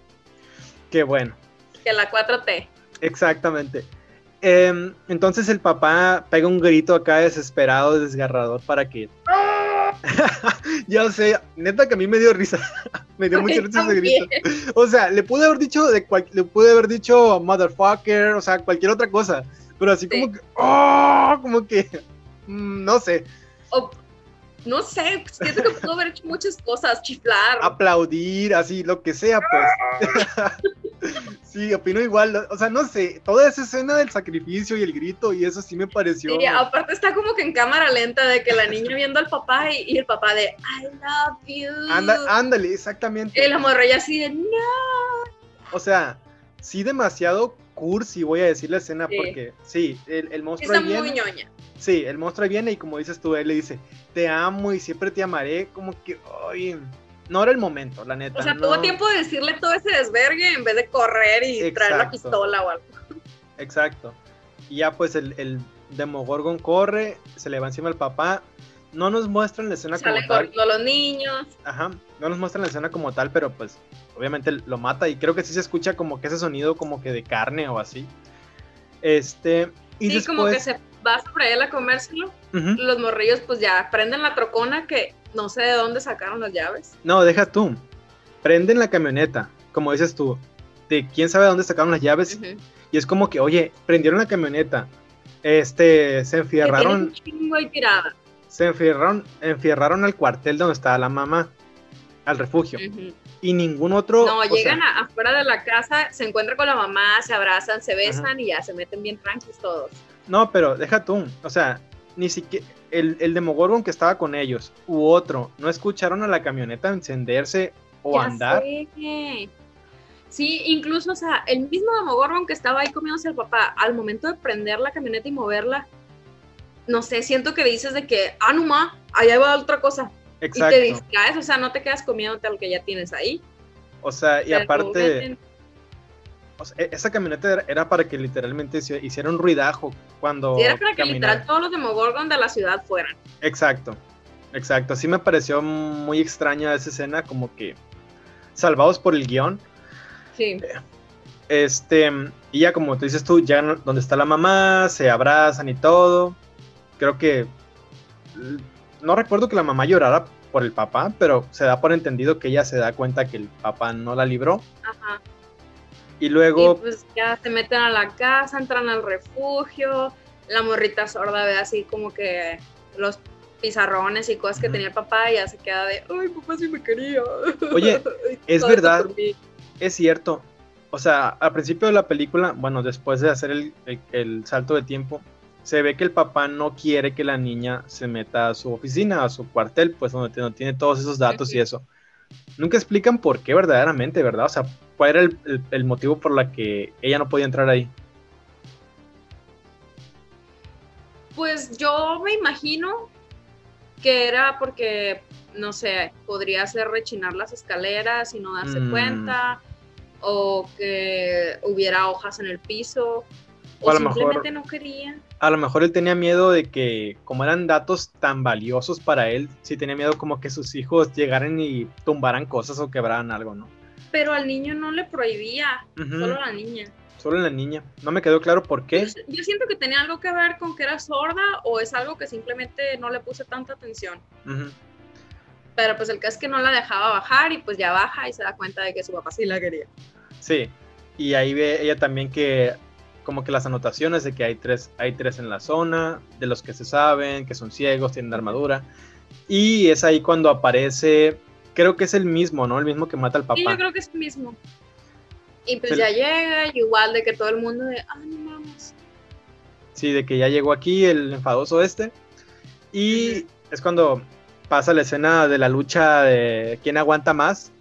Speaker 1: que bueno.
Speaker 2: Que la 4T.
Speaker 1: Exactamente. Em, entonces el papá pega un grito acá desesperado, desgarrador para que ya sé, neta que a mí me dio risa. me dio mucha risa ese grito. O sea, le pude haber dicho de le pude haber dicho motherfucker, o sea, cualquier otra cosa. Pero así como que, oh, como que, mm, no sé.
Speaker 2: No sé, siento que pudo haber hecho muchas cosas, chiflar.
Speaker 1: Aplaudir, así, lo que sea, pues. sí, opino igual. O sea, no sé, toda esa escena del sacrificio y el grito y eso sí me pareció.
Speaker 2: Sí, aparte está como que en cámara lenta de que la niña viendo al papá y, el papá de I love you.
Speaker 1: ándale, exactamente.
Speaker 2: Y la morra así de no.
Speaker 1: O sea, sí demasiado cursi, voy a decir la escena, porque sí, el, el monstruo
Speaker 2: Está muy ñoña.
Speaker 1: Sí, el monstruo viene y como dices tú, él le dice, te amo y siempre te amaré, como que, ay, no era el momento, la neta.
Speaker 2: O sea, tuvo tiempo de decirle todo ese desvergue en vez de correr y traer la pistola o algo.
Speaker 1: Exacto. Y ya pues el, el Demogorgon corre, se le va encima al papá. No nos muestran la escena
Speaker 2: como tal. los niños.
Speaker 1: Ajá, no nos muestran la escena como tal, pero pues obviamente lo mata y creo que sí se escucha como que ese sonido como que de carne o así. Este, y
Speaker 2: sí, como que se va sobre él a comérselo. Los morrillos pues ya prenden la trocona que no sé de dónde sacaron las llaves.
Speaker 1: No, deja tú. Prenden la camioneta, como dices tú. De quién sabe de dónde sacaron las llaves. Y es como que, oye, prendieron la camioneta. Este, se enfierraron. Se enfierraron, enfierraron al cuartel donde estaba la mamá. Al refugio y ningún otro.
Speaker 2: No, llegan afuera de la casa, se encuentran con la mamá, se abrazan, se besan y ya se meten bien tranquilos todos.
Speaker 1: No, pero deja tú, o sea, ni siquiera el, el Demogorgon que estaba con ellos u otro, no escucharon a la camioneta encenderse o andar.
Speaker 2: Sí, incluso, o sea, el mismo Demogorgon que estaba ahí comiéndose al papá, al momento de prender la camioneta y moverla, no sé, siento que dices de que, ah, no ma, allá va otra cosa. Y te distraes, o sea, no te quedas comiéndote lo que ya tienes ahí.
Speaker 1: O sea, y aparte, e, esa camioneta era, para que literalmente hiciera un ruidajo cuando.
Speaker 2: era para que literal todos los Demogorgon de la ciudad fueran.
Speaker 1: Exacto, exacto. Sí me pareció muy extraña esa escena, como que salvados por el guion.
Speaker 2: Sí.
Speaker 1: Este, y ya como tú dices tú, ya donde está la mamá, se abrazan y todo. Creo que no recuerdo que la mamá llorara por el papá, pero se da por entendido que ella se da cuenta que el papá no la libró. Ajá. Y luego...
Speaker 2: Y pues ya se meten a la casa, entran al refugio, la morrita sorda ve así como que los pizarrones y cosas que tenía el papá y ya se queda de, ay, papá sí me quería.
Speaker 1: Oye, es verdad, es cierto. O sea, al principio de la película, bueno, después de hacer el, el salto de tiempo, se ve que el papá no quiere que la niña se meta a su oficina, a su cuartel, pues donde no tiene todos esos datos y eso. Nunca explican por qué verdaderamente, ¿verdad? O sea, cuál era el, motivo por la que ella no podía entrar ahí.
Speaker 2: Pues yo me imagino que era porque, no sé, podría ser rechinar las escaleras y no darse mm. cuenta, o que hubiera hojas en el piso, o, simplemente no quería.
Speaker 1: A lo mejor él tenía miedo de que, como eran datos tan valiosos para él, sí tenía miedo como que sus hijos llegaran y tumbaran cosas o quebraran algo, ¿no?
Speaker 2: Pero al niño no le prohibía, solo a la niña.
Speaker 1: Solo a la niña. No me quedó claro por qué.
Speaker 2: Yo, siento que tenía algo que ver con que era sorda o es algo que simplemente no le puse tanta atención. Pero pues el caso es que no la dejaba bajar y pues ya baja y se da cuenta de que su papá sí la quería.
Speaker 1: Sí, y ahí ve ella también que como que las anotaciones de que hay tres, hay tres en la zona, de los que se saben, que son ciegos, tienen armadura. Y es ahí cuando aparece, creo que es el mismo, ¿no? El mismo que mata al papá. Sí,
Speaker 2: yo creo que es el mismo. Y pues ya llega, igual de que todo el mundo de, ah, no mames.
Speaker 1: Sí, de que ya llegó aquí el enfadoso este. Y es cuando pasa la escena de la lucha de quién aguanta más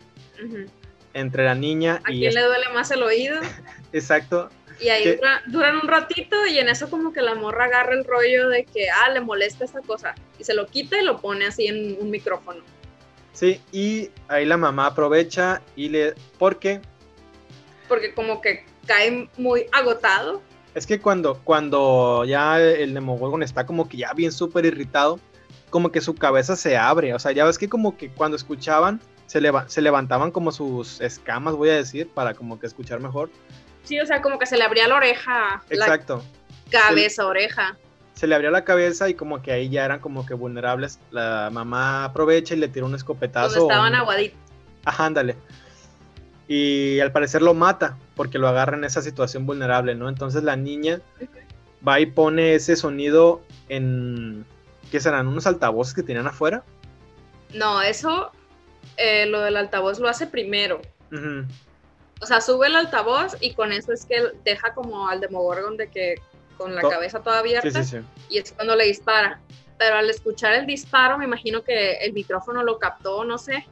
Speaker 1: entre la niña
Speaker 2: y... ¿A quién le duele más el oído?
Speaker 1: Exacto.
Speaker 2: Y ahí duran un ratito y en eso como que la morra agarra el rollo de que, ah, le molesta esta cosa. Y se lo quita y lo pone así en un micrófono.
Speaker 1: Sí, y ahí la mamá aprovecha y le... ¿Por qué?
Speaker 2: Porque como que cae muy agotado.
Speaker 1: Es que cuando, cuando ya el Demogorgon está como que ya bien súper irritado, como que su cabeza se abre. O sea, ya ves que como que cuando escuchaban se, se levantaban como sus escamas, voy a decir, para como que escuchar mejor.
Speaker 2: Sí, o sea, como que se le abría la oreja.
Speaker 1: Exacto.
Speaker 2: cabeza, oreja.
Speaker 1: Se le abría la cabeza y como que ahí ya eran como que vulnerables. La mamá aprovecha y le tira un escopetazo.
Speaker 2: Donde estaban aguaditos.
Speaker 1: Ajá, ándale. Y al parecer lo mata porque lo agarra en esa situación vulnerable, ¿no? Entonces la niña va y pone ese sonido en... ¿Qué serán? ¿Unos altavoces que tenían afuera?
Speaker 2: No, eso eh, lo del altavoz lo hace primero. O sea, sube el altavoz y con eso es que deja como al Demogorgon de que con la cabeza toda abierta y es cuando le dispara. Pero al escuchar el disparo, me imagino que el micrófono lo captó, no sé.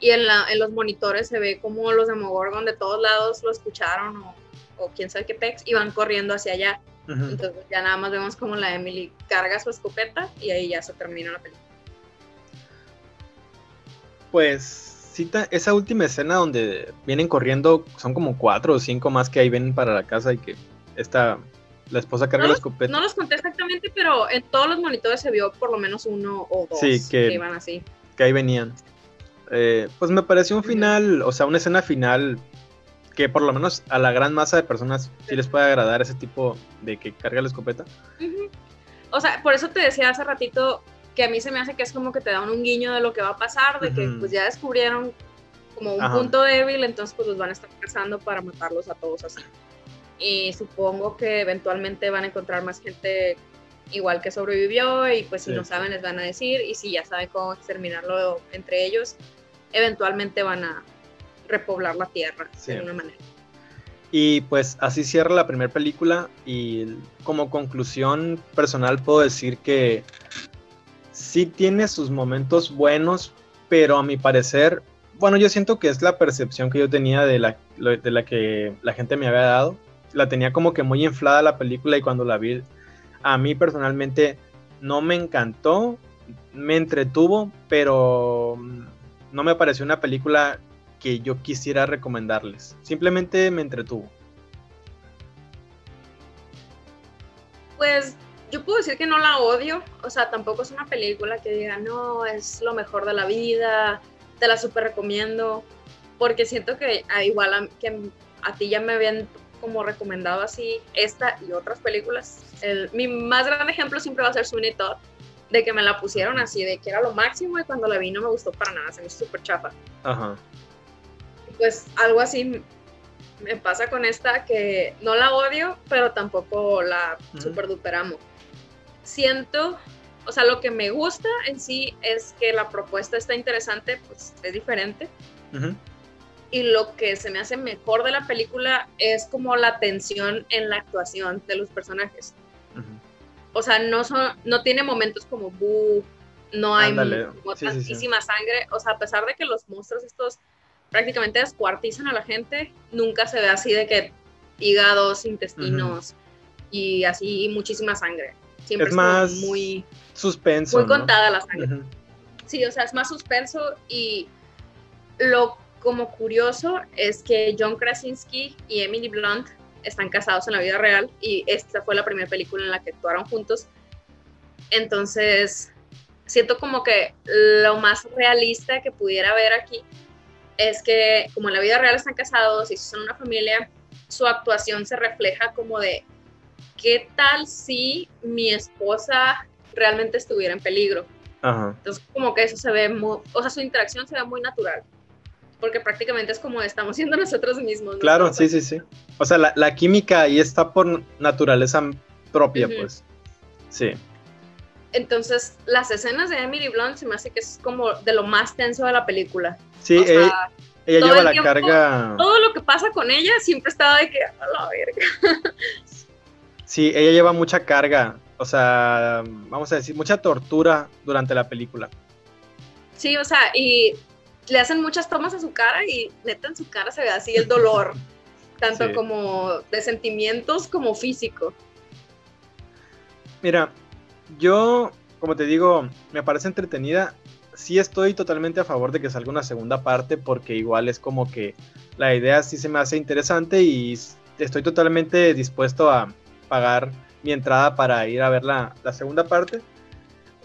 Speaker 2: Y en, la, en los monitores se ve como los Demogorgon de todos lados lo escucharon o, o quién sabe qué pex y van corriendo hacia allá. Entonces ya nada más vemos como la Emily carga su escopeta y ahí ya se termina la película
Speaker 1: pues cita esa última escena donde vienen corriendo, son como cuatro o cinco más que ahí vienen para la casa y que esta, la esposa carga la escopeta.
Speaker 2: No los conté exactamente, pero en todos los monitores se vio por lo menos uno o dos que, iban así.
Speaker 1: Que ahí venían. Eh, pues me pareció un final, o sea, una escena final que por lo menos a la gran masa de personas sí les puede agradar ese tipo de que carga la escopeta.
Speaker 2: O sea, por eso te decía hace ratito que a mí se me hace que es como que te dan un guiño de lo que va a pasar, de que pues ya descubrieron como un punto débil, entonces pues los van a estar cazando para matarlos a todos así. Y supongo que eventualmente van a encontrar más gente igual que sobrevivió y pues si no saben les van a decir. Y si ya saben cómo exterminarlo entre ellos, eventualmente van a repoblar la tierra de alguna manera.
Speaker 1: Y pues así cierra la primera película y como conclusión personal puedo decir que sí tiene sus momentos buenos, pero a mi parecer, bueno, yo siento que es la percepción que yo tenía de la, de la que la gente me había dado. La tenía como que muy inflada la película y cuando la vi, a mí personalmente no me encantó, me entretuvo, pero no me pareció una película que yo quisiera recomendarles. Simplemente me entretuvo.
Speaker 2: Pues yo puedo decir que no la odio, o sea, tampoco es una película que diga, no, es lo mejor de la vida, te la súper recomiendo, porque siento que ah, igual a, que a ti ya me habían como recomendado así esta y otras películas. El, mi más grande ejemplo siempre va a ser Sweeney Todd, de que me la pusieron así, de que era lo máximo y cuando la vi no me gustó para nada, se me hizo súper chafa. Ajá. Pues algo así me pasa con esta que no la odio, pero tampoco la super duperamo siento, o sea, lo que me gusta en sí es que la propuesta está interesante, pues es diferente. Y lo que se me hace mejor de la película es como la tensión en la actuación de los personajes. O sea, no, son, no tiene momentos como bu no hay tantísima sangre, o sea, a pesar de que los monstruos estos prácticamente descuartizan a la gente, nunca se ve así de que hígados, intestinos y así muchísima sangre. Siempre es, más muy
Speaker 1: suspenso.
Speaker 2: Muy contada la sangre. Sí, o sea, es más suspenso y lo como curioso es que John Krasinski y Emily Blunt están casados en la vida real y esta fue la primera película en la que actuaron juntos. Entonces, siento como que lo más realista que pudiera haber aquí es que como en la vida real están casados y son una familia, su actuación se refleja como de qué tal si mi esposa realmente estuviera en peligro. Entonces como que eso se ve muy, o sea, su interacción se ve muy natural porque prácticamente es como estamos siendo nosotros mismos.
Speaker 1: Claro, sí, sí, sí. O sea, la, química ahí está por naturaleza propia, pues. Sí.
Speaker 2: Entonces, las escenas de Emily Blunt se me hace que es como de lo más tenso de la película.
Speaker 1: Sí, ella, lleva la carga.
Speaker 2: Todo lo que pasa con ella siempre estaba de que a la verga.
Speaker 1: Sí, ella lleva mucha carga. O sea, vamos a decir, mucha tortura durante la película.
Speaker 2: Sí, o sea, y le hacen muchas tomas a su cara y neta en su cara se ve así el dolor, tanto como de sentimientos como físico.
Speaker 1: Mira, yo, como te digo, me parece entretenida. Sí estoy totalmente a favor de que salga una segunda parte porque igual es como que la idea sí se me hace interesante y estoy totalmente dispuesto a pagar mi entrada para ir a ver la, la segunda parte.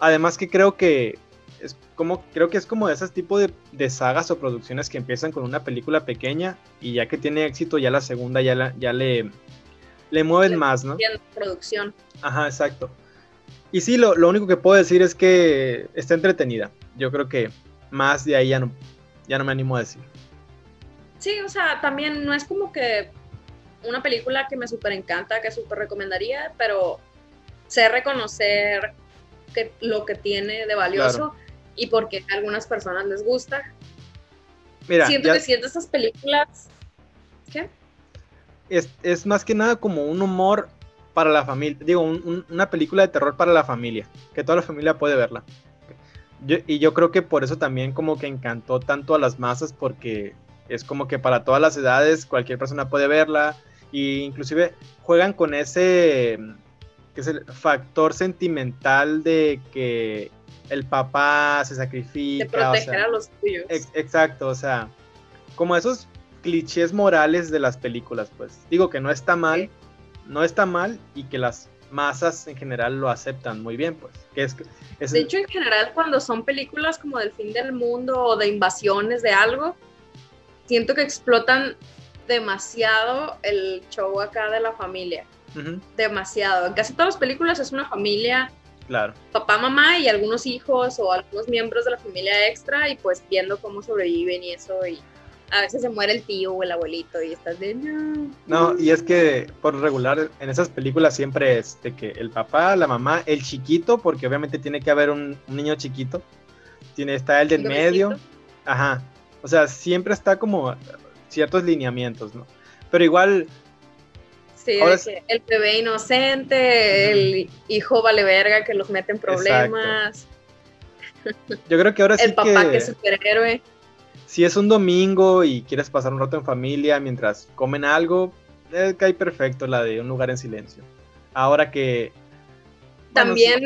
Speaker 1: Además que creo que es como, creo que es como de esos tipos de, sagas o producciones que empiezan con una película pequeña y ya que tiene éxito, ya la segunda ya, ya le, le mueven más, ¿no?
Speaker 2: Producción.
Speaker 1: Ajá, exacto. Y sí, lo, único que puedo decir es que está entretenida. Yo creo que más de ahí ya no, ya no me animo a decir.
Speaker 2: Sí, o sea, también no es como que una película que me súper encanta, que súper recomendaría, pero sé reconocer que, lo que tiene de valioso y porque a algunas personas les gusta. Mira, Siento que siento esas películas. ¿Qué?
Speaker 1: Es, más que nada como un humor para la familia. Digo, una película de terror para la familia. Que toda la familia puede verla. y yo creo que por eso también como que encantó tanto a las masas porque es como que para todas las edades cualquier persona puede verla y inclusive juegan con ese que es el factor sentimental de que el papá se sacrifica.
Speaker 2: De proteger a los tuyos.
Speaker 1: exacto, o sea, como esos clichés morales de las películas, pues. Digo que no está mal, no está mal y que las masas en general lo aceptan muy bien, pues. Que es,
Speaker 2: de hecho, en general, cuando son películas como del fin del mundo o de invasiones de algo, siento que explotan demasiado el show acá de la familia. Demasiado. En casi todas las películas es una familia
Speaker 1: Claro.
Speaker 2: Papá, mamá y algunos hijos o algunos miembros de la familia extra y pues viendo cómo sobreviven y eso y a veces se muere el tío o el abuelito y estás de no.
Speaker 1: No, y es que por regular en esas películas siempre es de que el papá, la mamá, el chiquito, porque obviamente tiene que haber un, niño chiquito, tiene, está el del medio, ajá, o sea, siempre está como ciertos lineamientos, ¿no? Pero igual
Speaker 2: el bebé inocente, el hijo vale verga que los mete en problemas.
Speaker 1: Yo creo que ahora sí
Speaker 2: El papá que... es superhéroe.
Speaker 1: Si es un domingo y quieres pasar un rato en familia mientras comen algo, eh, cae perfecto la de un lugar en silencio. Ahora que...
Speaker 2: También,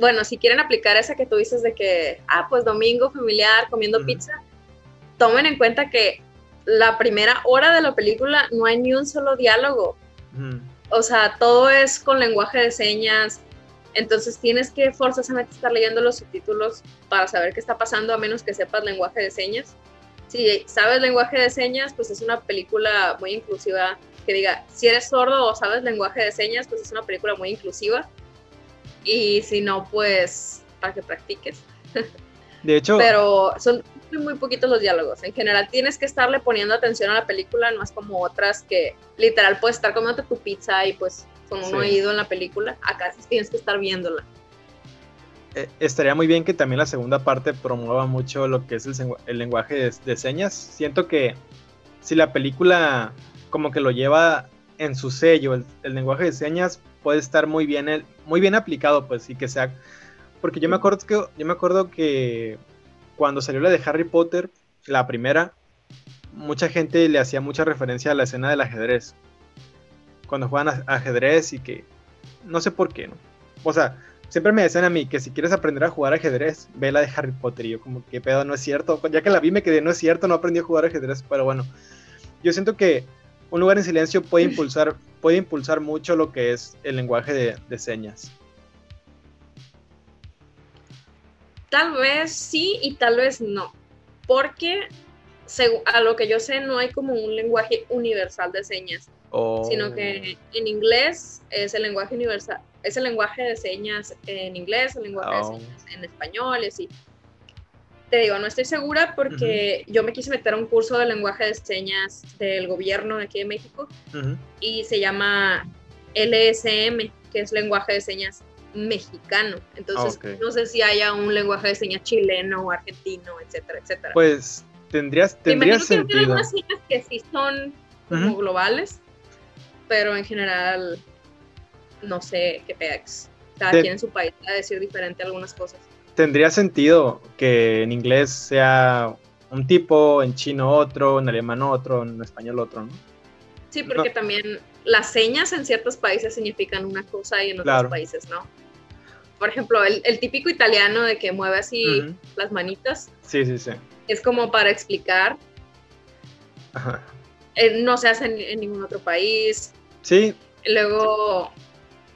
Speaker 2: bueno, si quieren aplicar esa que tú dices de que, ah, pues domingo familiar comiendo pizza, tomen en cuenta que la primera hora de la película no hay ni un solo diálogo. O sea, todo es con lenguaje de señas. Entonces tienes que forzosamente estar leyendo los subtítulos para saber qué está pasando, a menos que sepas lenguaje de señas. Si sabes lenguaje de señas, pues es una película muy inclusiva. Que diga, si eres sordo o sabes lenguaje de señas, pues es una película muy inclusiva. Y si no, pues para que practiques.
Speaker 1: De hecho.
Speaker 2: Pero son muy poquitos los diálogos. En general tienes que estarle poniendo atención a la película, no es como otras que literal puedes estar comiendo tu pizza y pues con un oído en la película. Acá sí tienes que estar viéndola.
Speaker 1: Eh, estaría muy bien que también la segunda parte promueva mucho lo que es el, lenguaje de, señas. Siento que si la película como que lo lleva en su sello, el, lenguaje de señas puede estar muy bien, muy bien aplicado, pues, y que sea Porque yo me acuerdo que yo me acuerdo que cuando salió la de Harry Potter, la primera, mucha gente le hacía mucha referencia a la escena del ajedrez. Cuando juegan ajedrez y que no sé por qué, ¿no? O sea, siempre me decían a mí que si quieres aprender a jugar ajedrez, ve la de Harry Potter. Y yo, como, que pedo? No es cierto. Ya que la vi, me quedé, no es cierto, no aprendí a jugar ajedrez. Pero bueno, yo siento que un lugar en silencio puede impulsar, puede impulsar mucho lo que es el lenguaje de, señas.
Speaker 2: Tal vez sí y tal vez no. Porque a lo que yo sé, no hay como un lenguaje universal de señas, sino que oh. en inglés es el lenguaje universal, es el lenguaje de señas en inglés, el lenguaje de oh. señas en español, y así. Te digo, no estoy segura porque yo me quise meter a un curso de lenguaje de señas del gobierno de aquí de México y se llama LSM, que es lenguaje de señas mexicano. Entonces, no sé si haya un lenguaje de señas chileno o argentino, etcétera, etcétera.
Speaker 1: Pues tendrías, tendría sentido. Que hay
Speaker 2: algunas señas que sí son como globales, pero en general no sé qué pex. Cada quien en su país va a decir diferente algunas cosas.
Speaker 1: Tendría sentido que en inglés sea un tipo, en chino otro, en alemán otro, en español otro, ¿no?
Speaker 2: Sí, porque también las señas en ciertos países significan una cosa y en otros países no. Por ejemplo, el, típico italiano de que mueve así las manitas.
Speaker 1: Sí, sí, sí.
Speaker 2: Es como para explicar. Ajá. Eh, no se hace en, ningún otro país.
Speaker 1: Sí.
Speaker 2: Luego,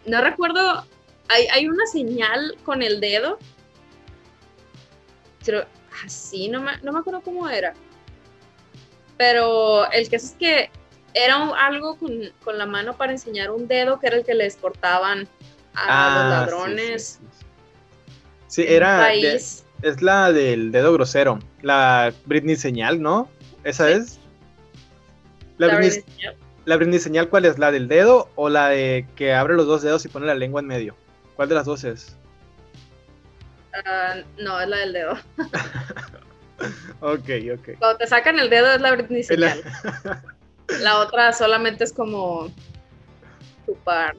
Speaker 2: no recuerdo, hay, hay una señal con el dedo. Pero así, no me, no me acuerdo cómo era. Pero el caso es que era algo con, la mano para enseñar un dedo que era el que le exportaban a los ah, ladrones.
Speaker 1: Sí, era. es la del dedo grosero. La Britney señal, ¿no? ¿Esa es? La, Britney, señal. ¿La Britney señal cuál es? ¿La del dedo o la de que abre los dos dedos y pone la lengua en medio? ¿Cuál de las dos es?
Speaker 2: Ah, no, es la del dedo.
Speaker 1: ok, ok.
Speaker 2: Cuando te sacan el dedo es la Britney señal. La otra solamente es como chupar.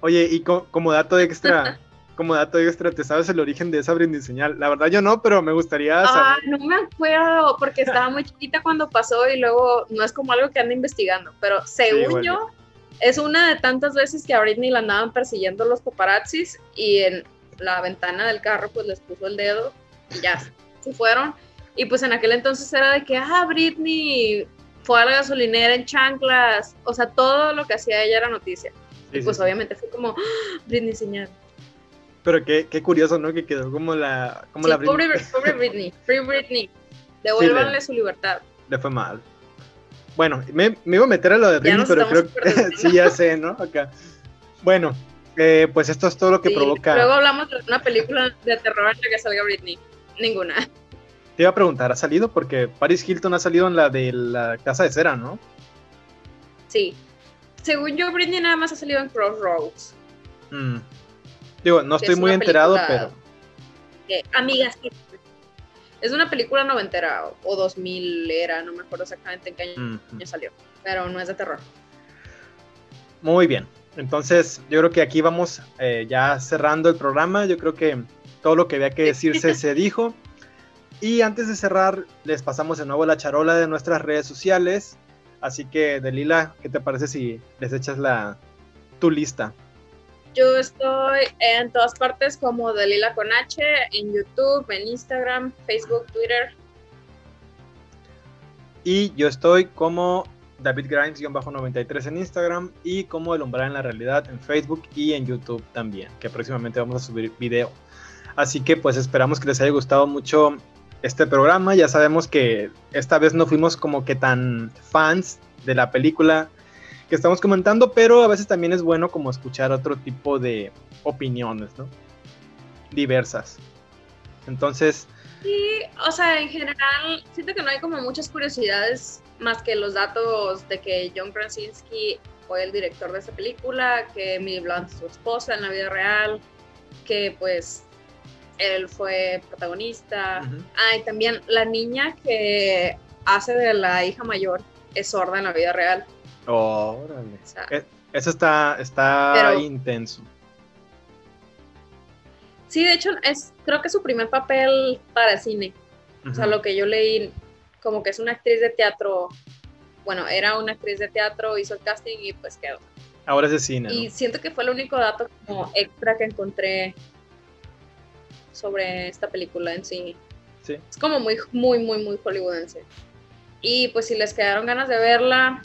Speaker 1: Oye, y como dato extra, como dato extra, ¿te sabes el origen de esa brindis señal? La verdad yo no, pero me gustaría
Speaker 2: ah, saber. Ah, no me acuerdo, porque estaba muy chiquita cuando pasó y luego no es como algo que anda investigando, pero según yo, es una de tantas veces que a Britney la andaban persiguiendo los paparazzis y en la ventana del carro pues les puso el dedo y ya se fueron. Y pues en aquel entonces era de que, ah, Britney fue a la gasolinera en chanclas, o sea, todo lo que hacía ella era noticia. y pues obviamente fue como, ¡Ah! Britney señal.
Speaker 1: Pero qué, qué, curioso, ¿no? Que quedó como la... Como la
Speaker 2: Britney. Pobre, pobre Britney, Free Britney. Devuélvanle su libertad.
Speaker 1: Le fue mal. Bueno, me, me, iba a meter a lo de Britney, pero creo que sí, ya sé, ¿no? Acá. Bueno, eh, pues esto es todo lo que provoca.
Speaker 2: Luego hablamos de una película de terror en la que salga Britney. Ninguna.
Speaker 1: Te iba a preguntar, ¿ha salido? Porque Paris Hilton ha salido en la de la Casa de Cera, ¿no?
Speaker 2: Sí. Según yo, Britney nada más ha salido en Crossroads.
Speaker 1: Mm. Digo, no estoy muy enterado, pero...
Speaker 2: amigas, es una película noventera o 2000 era, no me acuerdo exactamente en qué año, salió, pero no es de terror.
Speaker 1: Muy bien, entonces yo creo que aquí vamos eh, ya cerrando el programa, yo creo que todo lo que había que decirse se dijo. Y antes de cerrar, les pasamos de nuevo la charola de nuestras redes sociales. Así que, Delila, ¿qué te parece si les echas la, tu lista?
Speaker 2: Yo estoy en todas partes como Delila con H, en YouTube, en Instagram, Facebook, Twitter.
Speaker 1: Y yo estoy como David Grimes-93 en Instagram y como El Umbral en la Realidad en Facebook y en YouTube también, que próximamente vamos a subir video. Así que pues esperamos que les haya gustado mucho este programa. Ya sabemos que esta vez no fuimos como que tan fans de la película que estamos comentando, pero a veces también es bueno como escuchar otro tipo de opiniones, ¿no? Diversas. Entonces...
Speaker 2: Sí, o sea, en general siento que no hay como muchas curiosidades más que los datos de que John Krasinski fue el director de esa película, que Emily Blunt es su esposa en la vida real, que pues él fue protagonista. Ah, y también la niña que hace de la hija mayor es sorda en la vida real.
Speaker 1: Órale. E, eso está, está intenso.
Speaker 2: Sí, de hecho, es, creo que es su primer papel para cine. O sea, lo que yo leí, como que es una actriz de teatro. Bueno, era una actriz de teatro, hizo el casting y pues quedó.
Speaker 1: Ahora es de cine.
Speaker 2: Y siento que fue el único dato como extra que encontré sobre esta película en cine. Sí. Es como muy, muy, muy, muy hollywoodense. Y pues si les quedaron ganas de verla,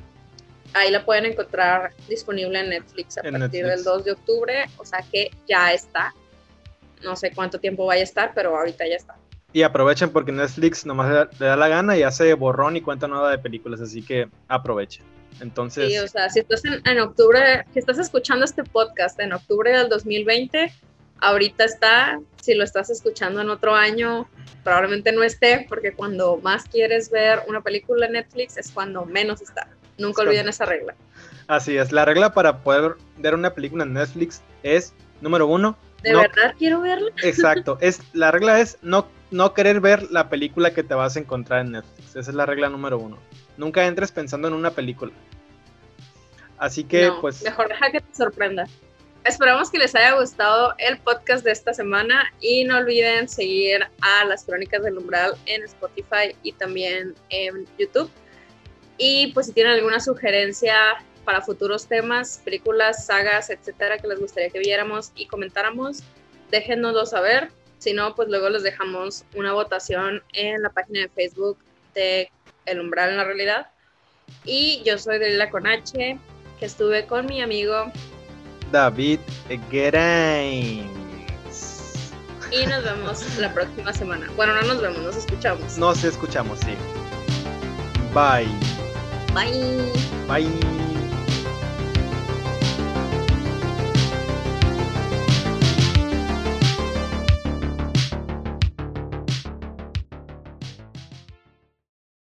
Speaker 2: ahí la pueden encontrar disponible en Netflix a partir del 2 de octubre. O sea que ya está. No sé cuánto tiempo vaya a estar, pero ahorita ya está.
Speaker 1: Y aprovechen porque Netflix nomás le da la gana y hace borrón y cuenta nueva de películas, así que aprovechen. Entonces.
Speaker 2: Sí, o sea, si estás en, en, octubre, si estás escuchando este podcast en octubre del 2020, ahorita está. Si lo estás escuchando en otro año, probablemente no esté, porque cuando más quieres ver una película en Netflix es cuando menos está. Nunca olviden esa regla.
Speaker 1: Así es, la regla para poder ver una película en Netflix es, número uno,
Speaker 2: ¿De verdad quiero verla?
Speaker 1: Exacto, es, la regla es no, no querer ver la película que te vas a encontrar en Netflix. Esa es la regla número uno. Nunca entres pensando en una película. Así que, pues.
Speaker 2: Mejor deja que te sorprenda. Esperamos que les haya gustado el podcast de esta semana y no olviden seguir a las Crónicas del Umbral en Spotify y también en YouTube. Y pues si tienen alguna sugerencia para futuros temas, películas, sagas, etcétera, que les gustaría que viéramos y comentáramos, déjennoslo saber. Si no, pues luego les dejamos una votación en la página de Facebook de El Umbral en la Realidad. Y yo soy Delila Conache, que estuve con mi amigo
Speaker 1: David Gerains.
Speaker 2: Y nos vemos la próxima semana. Bueno, no nos vemos, nos escuchamos.
Speaker 1: Nos escuchamos, sí. Bye.
Speaker 2: Bye.
Speaker 1: Bye.